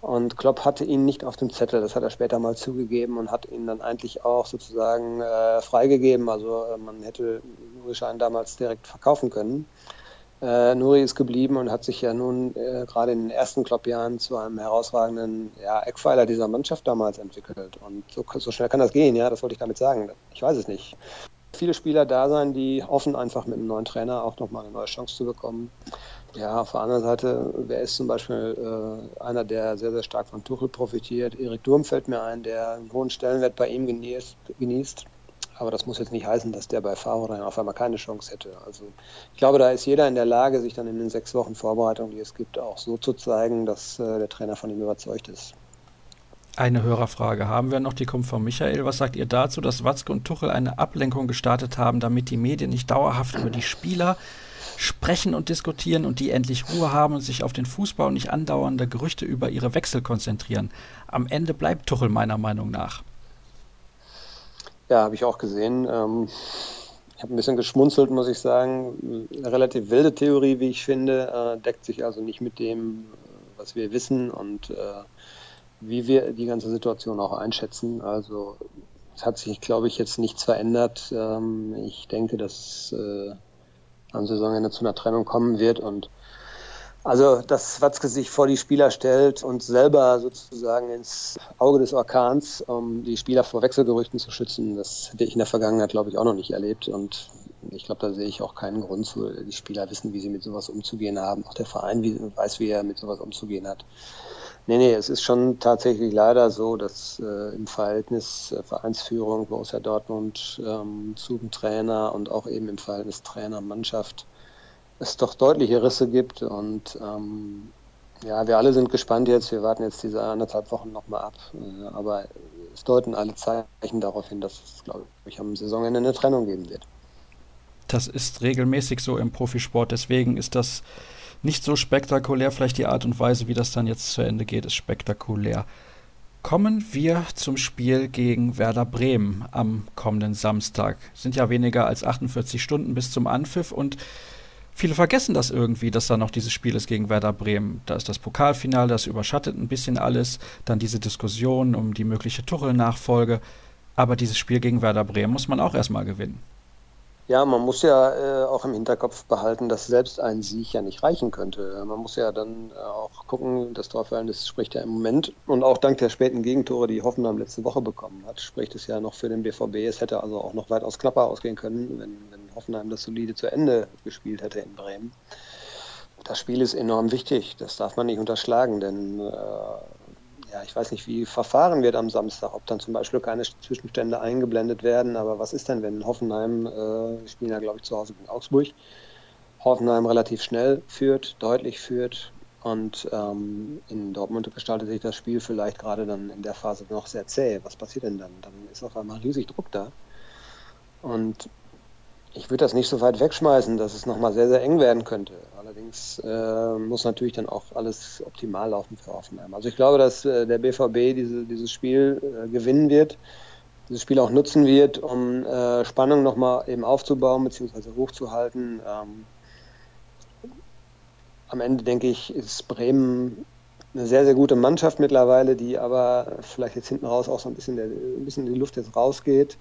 Und Klopp hatte ihn nicht auf dem Zettel, das hat er später mal zugegeben und hat ihn dann eigentlich auch sozusagen äh, freigegeben. Also äh, man hätte Nuri Schein damals direkt verkaufen können. Äh, Nuri ist geblieben und hat sich ja nun äh, gerade in den ersten Klopp-Jahren zu einem herausragenden ja, Eckpfeiler dieser Mannschaft damals entwickelt. Und so, so, schnell kann das gehen, ja, das wollte ich damit sagen. Ich weiß es nicht. viele Spieler da sein, die hoffen einfach mit einem neuen Trainer auch nochmal eine neue Chance zu bekommen. Ja, auf der anderen Seite, wer ist zum Beispiel äh, einer, der sehr, sehr stark von Tuchel profitiert? Erik Durm fällt mir ein, der einen hohen Stellenwert bei ihm genießt. genießt. Aber das muss jetzt nicht heißen, dass der bei dann auf einmal keine Chance hätte. Also ich glaube, da ist jeder in der Lage, sich dann in den sechs Wochen Vorbereitung, die es gibt, auch so zu zeigen, dass äh, der Trainer von ihm überzeugt ist. Eine Hörerfrage haben wir noch, die kommt von Michael. Was sagt ihr dazu, dass Watzke und Tuchel eine Ablenkung gestartet haben, damit die Medien nicht dauerhaft über die Spieler sprechen und diskutieren und die endlich Ruhe haben und sich auf den Fußball und nicht andauernde Gerüchte über ihre Wechsel konzentrieren? Am Ende bleibt Tuchel meiner Meinung nach. Ja, habe ich auch gesehen. Ähm, ich habe ein bisschen geschmunzelt, muss ich sagen. Eine relativ wilde Theorie, wie ich finde, äh, deckt sich also nicht mit dem, was wir wissen und äh, wie wir die ganze Situation auch einschätzen. Also es hat sich, glaube ich, jetzt nichts verändert. Ähm, ich denke, dass äh, am Saisonende zu einer Trennung kommen wird und also, dass Watzke sich vor die Spieler stellt und selber sozusagen ins Auge des Orkans, um die Spieler vor Wechselgerüchten zu schützen, das hätte ich in der Vergangenheit, glaube ich, auch noch nicht erlebt. Und ich glaube, da sehe ich auch keinen Grund zu. Die Spieler wissen, wie sie mit sowas umzugehen haben. Auch der Verein weiß, wie er mit sowas umzugehen hat. Nee, nee, es ist schon tatsächlich leider so, dass äh, im Verhältnis äh, Vereinsführung Borussia Dortmund ähm, zu dem Trainer und auch eben im Verhältnis Trainer-Mannschaft es doch deutliche Risse gibt und ähm, ja, wir alle sind gespannt jetzt. Wir warten jetzt diese anderthalb Wochen nochmal ab. Äh, aber es deuten alle Zeichen darauf hin, dass es, glaube ich, am Saisonende eine Trennung geben wird. Das ist regelmäßig so im Profisport. Deswegen ist das nicht so spektakulär. Vielleicht die Art und Weise, wie das dann jetzt zu Ende geht, ist spektakulär. Kommen wir zum Spiel gegen Werder Bremen am kommenden Samstag. Sind ja weniger als 48 Stunden bis zum Anpfiff und viele vergessen das irgendwie, dass da noch dieses Spiel ist gegen Werder Bremen. Da ist das Pokalfinale, das überschattet ein bisschen alles. Dann diese Diskussion um die mögliche Tuchel-Nachfolge. Aber dieses Spiel gegen Werder Bremen muss man auch erstmal gewinnen. Ja, man muss ja äh, auch im Hinterkopf behalten, dass selbst ein Sieg ja nicht reichen könnte. Man muss ja dann äh, auch gucken, das Torverhältnis spricht ja im Moment und auch dank der späten Gegentore, die Hoffenheim letzte Woche bekommen hat, spricht es ja noch für den BVB. Es hätte also auch noch weitaus knapper ausgehen können, wenn, wenn Hoffenheim das solide zu Ende gespielt hätte in Bremen. Das Spiel ist enorm wichtig, das darf man nicht unterschlagen, denn äh, ja, ich weiß nicht, wie verfahren wird am Samstag, ob dann zum Beispiel keine Zwischenstände eingeblendet werden. Aber was ist denn, wenn Hoffenheim, äh, spielen ja, glaube ich, zu Hause gegen Augsburg, Hoffenheim relativ schnell führt, deutlich führt und ähm, in Dortmund gestaltet sich das Spiel vielleicht gerade dann in der Phase noch sehr zäh. Was passiert denn dann? Dann ist auf einmal riesig Druck da. Und ich würde das nicht so weit wegschmeißen, dass es nochmal sehr, sehr eng werden könnte. Allerdings äh, muss natürlich dann auch alles optimal laufen für Hoffenheim. Also ich glaube, dass äh, der BVB diese, dieses Spiel äh, gewinnen wird, dieses Spiel auch nutzen wird, um äh, Spannung nochmal eben aufzubauen bzw. hochzuhalten. Ähm, am Ende denke ich, ist Bremen eine sehr, sehr gute Mannschaft mittlerweile, die aber vielleicht jetzt hinten raus auch so ein bisschen, der, ein bisschen in die Luft jetzt rausgeht.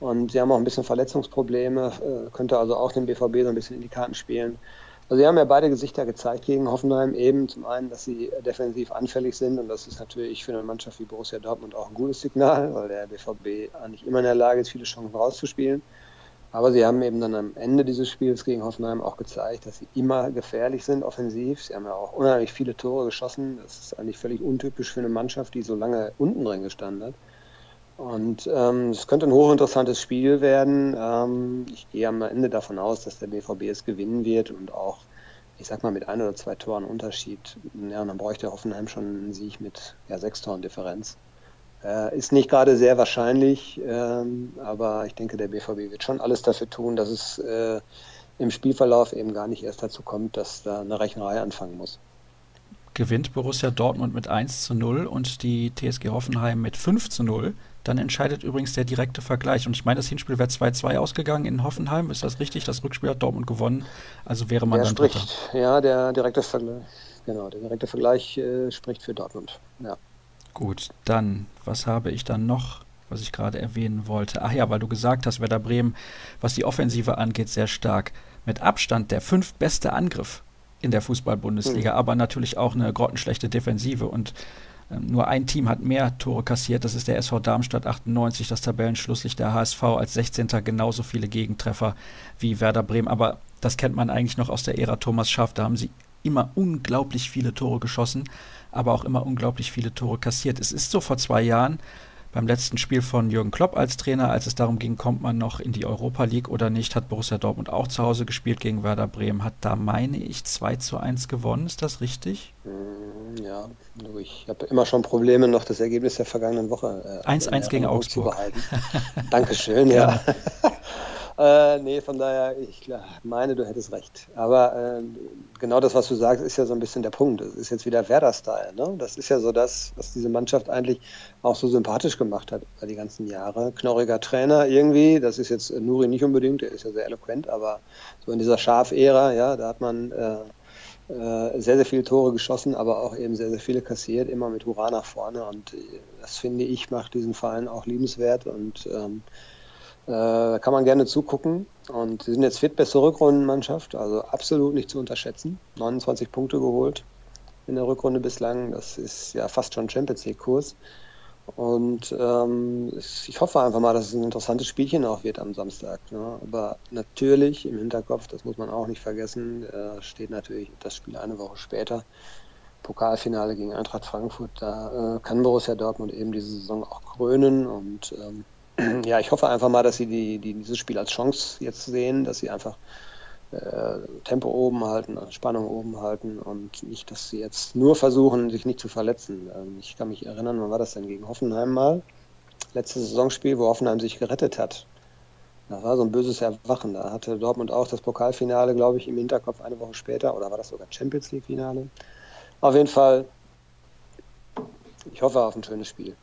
Und sie haben auch ein bisschen Verletzungsprobleme, äh, könnte also auch den BVB so ein bisschen in die Karten spielen. Also sie haben ja beide Gesichter gezeigt gegen Hoffenheim. Eben zum einen, dass sie defensiv anfällig sind und das ist natürlich für eine Mannschaft wie Borussia Dortmund auch ein gutes Signal, weil der BVB eigentlich immer in der Lage ist, viele Chancen rauszuspielen. Aber sie haben eben dann am Ende dieses Spiels gegen Hoffenheim auch gezeigt, dass sie immer gefährlich sind offensiv. Sie haben ja auch unheimlich viele Tore geschossen. Das ist eigentlich völlig untypisch für eine Mannschaft, die so lange unten drin gestanden hat. Und ähm, es könnte ein hochinteressantes Spiel werden. Ähm, ich gehe am Ende davon aus, dass der BVB es gewinnen wird und auch, ich sag mal, mit ein oder zwei Toren Unterschied. Ja, dann bräuchte Hoffenheim schon einen Sieg mit ja, sechs Toren Differenz. Äh, ist nicht gerade sehr wahrscheinlich, ähm, aber ich denke, der BVB wird schon alles dafür tun, dass es äh, im Spielverlauf eben gar nicht erst dazu kommt, dass da eine Rechnerei anfangen muss gewinnt Borussia Dortmund mit 1 zu 0 und die TSG Hoffenheim mit 5 zu 0. Dann entscheidet übrigens der direkte Vergleich. Und ich meine, das Hinspiel wäre 2-2 ausgegangen in Hoffenheim. Ist das richtig? Das Rückspiel hat Dortmund gewonnen. Also wäre man der dann spricht, Dritter. Ja, der direkte Vergleich, genau, der direkte Vergleich äh, spricht für Dortmund. Ja. Gut, dann, was habe ich dann noch, was ich gerade erwähnen wollte? Ach ja, weil du gesagt hast, Werder Bremen, was die Offensive angeht, sehr stark. Mit Abstand der fünf beste Angriff in der Fußball-Bundesliga, mhm. aber natürlich auch eine grottenschlechte Defensive. Und nur ein Team hat mehr Tore kassiert, das ist der SV Darmstadt 98, das Tabellenschlusslicht der HSV als 16. genauso viele Gegentreffer wie Werder Bremen. Aber das kennt man eigentlich noch aus der Ära Thomas Schaff. Da haben sie immer unglaublich viele Tore geschossen, aber auch immer unglaublich viele Tore kassiert. Es ist so vor zwei Jahren beim letzten Spiel von Jürgen Klopp als Trainer, als es darum ging, kommt man noch in die Europa League oder nicht, hat Borussia Dortmund auch zu Hause gespielt gegen Werder Bremen, hat da, meine ich, 2 zu 1 gewonnen. Ist das richtig? Mm, ja, ich habe immer schon Probleme, noch das Ergebnis der vergangenen Woche 1-1 äh, gegen Augsburg. Dankeschön, ja. Äh, nee, von daher, ich meine, du hättest recht. Aber äh, genau das, was du sagst, ist ja so ein bisschen der Punkt. Es ist jetzt wieder Werder-Style. Ne? Das ist ja so das, was diese Mannschaft eigentlich auch so sympathisch gemacht hat über die ganzen Jahre. Knorriger Trainer irgendwie, das ist jetzt Nuri nicht unbedingt, der ist ja sehr eloquent, aber so in dieser Schaf-Ära, ja, da hat man äh, äh sehr, sehr viele Tore geschossen, aber auch eben sehr, sehr viele kassiert, immer mit Hurra nach vorne. Und äh, das finde ich, macht diesen Verein auch liebenswert und ähm, da äh, kann man gerne zugucken. Und sie sind jetzt fit, beste Rückrundenmannschaft, also absolut nicht zu unterschätzen. 29 Punkte geholt in der Rückrunde bislang. Das ist ja fast schon Champions League-Kurs. Und ähm, ich hoffe einfach mal, dass es ein interessantes Spielchen auch wird am Samstag. Ne? Aber natürlich im Hinterkopf, das muss man auch nicht vergessen, äh, steht natürlich das Spiel eine Woche später. Pokalfinale gegen Eintracht Frankfurt. Da äh, kann Borussia Dortmund eben diese Saison auch krönen. Und ähm, ja, ich hoffe einfach mal, dass sie die, die, dieses Spiel als Chance jetzt sehen, dass sie einfach äh, Tempo oben halten, Spannung oben halten und nicht, dass sie jetzt nur versuchen, sich nicht zu verletzen. Ähm, ich kann mich erinnern, wann war das denn gegen Hoffenheim mal? Letztes Saisonspiel, wo Hoffenheim sich gerettet hat. Das war so ein böses Erwachen. Da hatte Dortmund auch das Pokalfinale, glaube ich, im Hinterkopf eine Woche später. Oder war das sogar Champions League-Finale? Auf jeden Fall, ich hoffe auf ein schönes Spiel.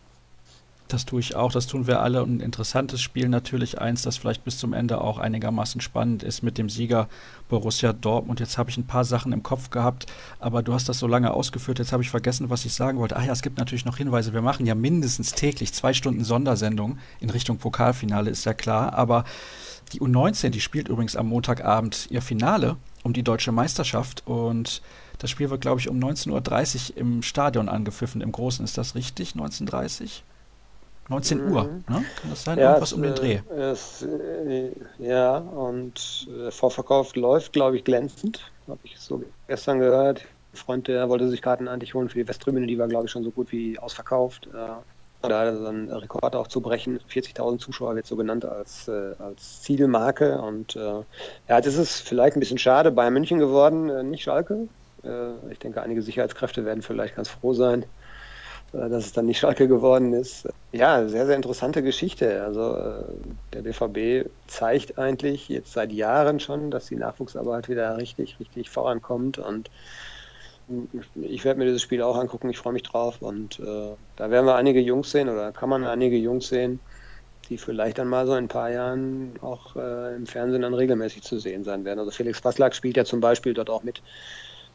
Das tue ich auch, das tun wir alle. Und ein interessantes Spiel natürlich, eins, das vielleicht bis zum Ende auch einigermaßen spannend ist mit dem Sieger Borussia Dortmund. Jetzt habe ich ein paar Sachen im Kopf gehabt, aber du hast das so lange ausgeführt, jetzt habe ich vergessen, was ich sagen wollte. Ach ja, es gibt natürlich noch Hinweise. Wir machen ja mindestens täglich zwei Stunden Sondersendung in Richtung Pokalfinale, ist ja klar. Aber die U19, die spielt übrigens am Montagabend ihr Finale um die deutsche Meisterschaft und das Spiel wird, glaube ich, um 19.30 Uhr im Stadion angepfiffen, im Großen. Ist das richtig? 19.30 Uhr? 19 mhm. Uhr, ne? Kann das sein? Ja, Irgendwas es, um den Dreh. Es, äh, ja, und der Vorverkauf läuft, glaube ich, glänzend. Habe ich so gestern gehört. Ein Freund, der wollte sich Karten eigentlich holen für die Westtribüne, die war, glaube ich, schon so gut wie ausverkauft. Äh, da hat er einen Rekord auch zu brechen. 40.000 Zuschauer wird so genannt als, äh, als Zielmarke. Und äh, ja, jetzt ist vielleicht ein bisschen schade bei München geworden, äh, nicht Schalke. Äh, ich denke, einige Sicherheitskräfte werden vielleicht ganz froh sein, äh, dass es dann nicht Schalke geworden ist. Ja, sehr, sehr interessante Geschichte. Also äh, der BVB zeigt eigentlich jetzt seit Jahren schon, dass die Nachwuchsarbeit wieder richtig, richtig vorankommt und ich werde mir dieses Spiel auch angucken, ich freue mich drauf und äh, da werden wir einige Jungs sehen oder kann man einige Jungs sehen, die vielleicht dann mal so in ein paar Jahren auch äh, im Fernsehen dann regelmäßig zu sehen sein werden. Also Felix Passlack spielt ja zum Beispiel dort auch mit äh,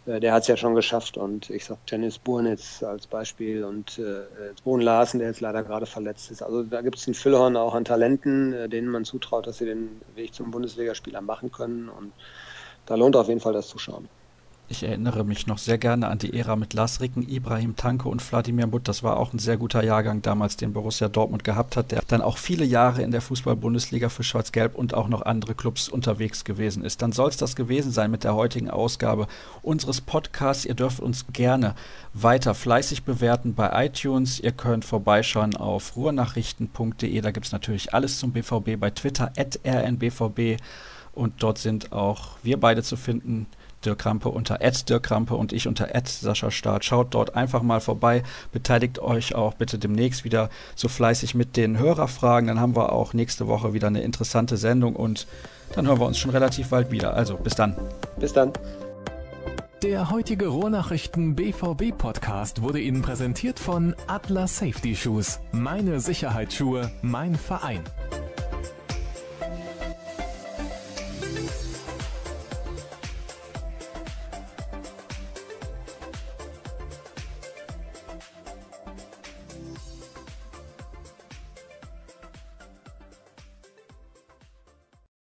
der hat es ja schon geschafft und ich sag Dennis Burnitz als Beispiel und äh, Bohn Larsen, der jetzt leider gerade verletzt ist. Also da gibt es ein Füllhorn auch an Talenten, äh, denen man zutraut, dass sie den Weg zum Bundesligaspieler machen können und da lohnt auf jeden Fall das Zuschauen. Ich erinnere mich noch sehr gerne an die Ära mit Lars Ricken, Ibrahim Tanke und Wladimir Mutt. Das war auch ein sehr guter Jahrgang damals, den Borussia Dortmund gehabt hat, der dann auch viele Jahre in der Fußball-Bundesliga für Schwarz-Gelb und auch noch andere Clubs unterwegs gewesen ist. Dann soll es das gewesen sein mit der heutigen Ausgabe unseres Podcasts. Ihr dürft uns gerne weiter fleißig bewerten bei iTunes. Ihr könnt vorbeischauen auf ruhrnachrichten.de. Da gibt es natürlich alles zum BVB bei Twitter, rnbvb. Und dort sind auch wir beide zu finden. Dirk Krampe unter Dirk Krampe und ich unter Sascha Staat. Schaut dort einfach mal vorbei. Beteiligt euch auch bitte demnächst wieder so fleißig mit den Hörerfragen. Dann haben wir auch nächste Woche wieder eine interessante Sendung und dann hören wir uns schon relativ bald wieder. Also bis dann. Bis dann. Der heutige Rohrnachrichten BVB Podcast wurde Ihnen präsentiert von Atlas Safety Shoes. Meine Sicherheitsschuhe, mein Verein.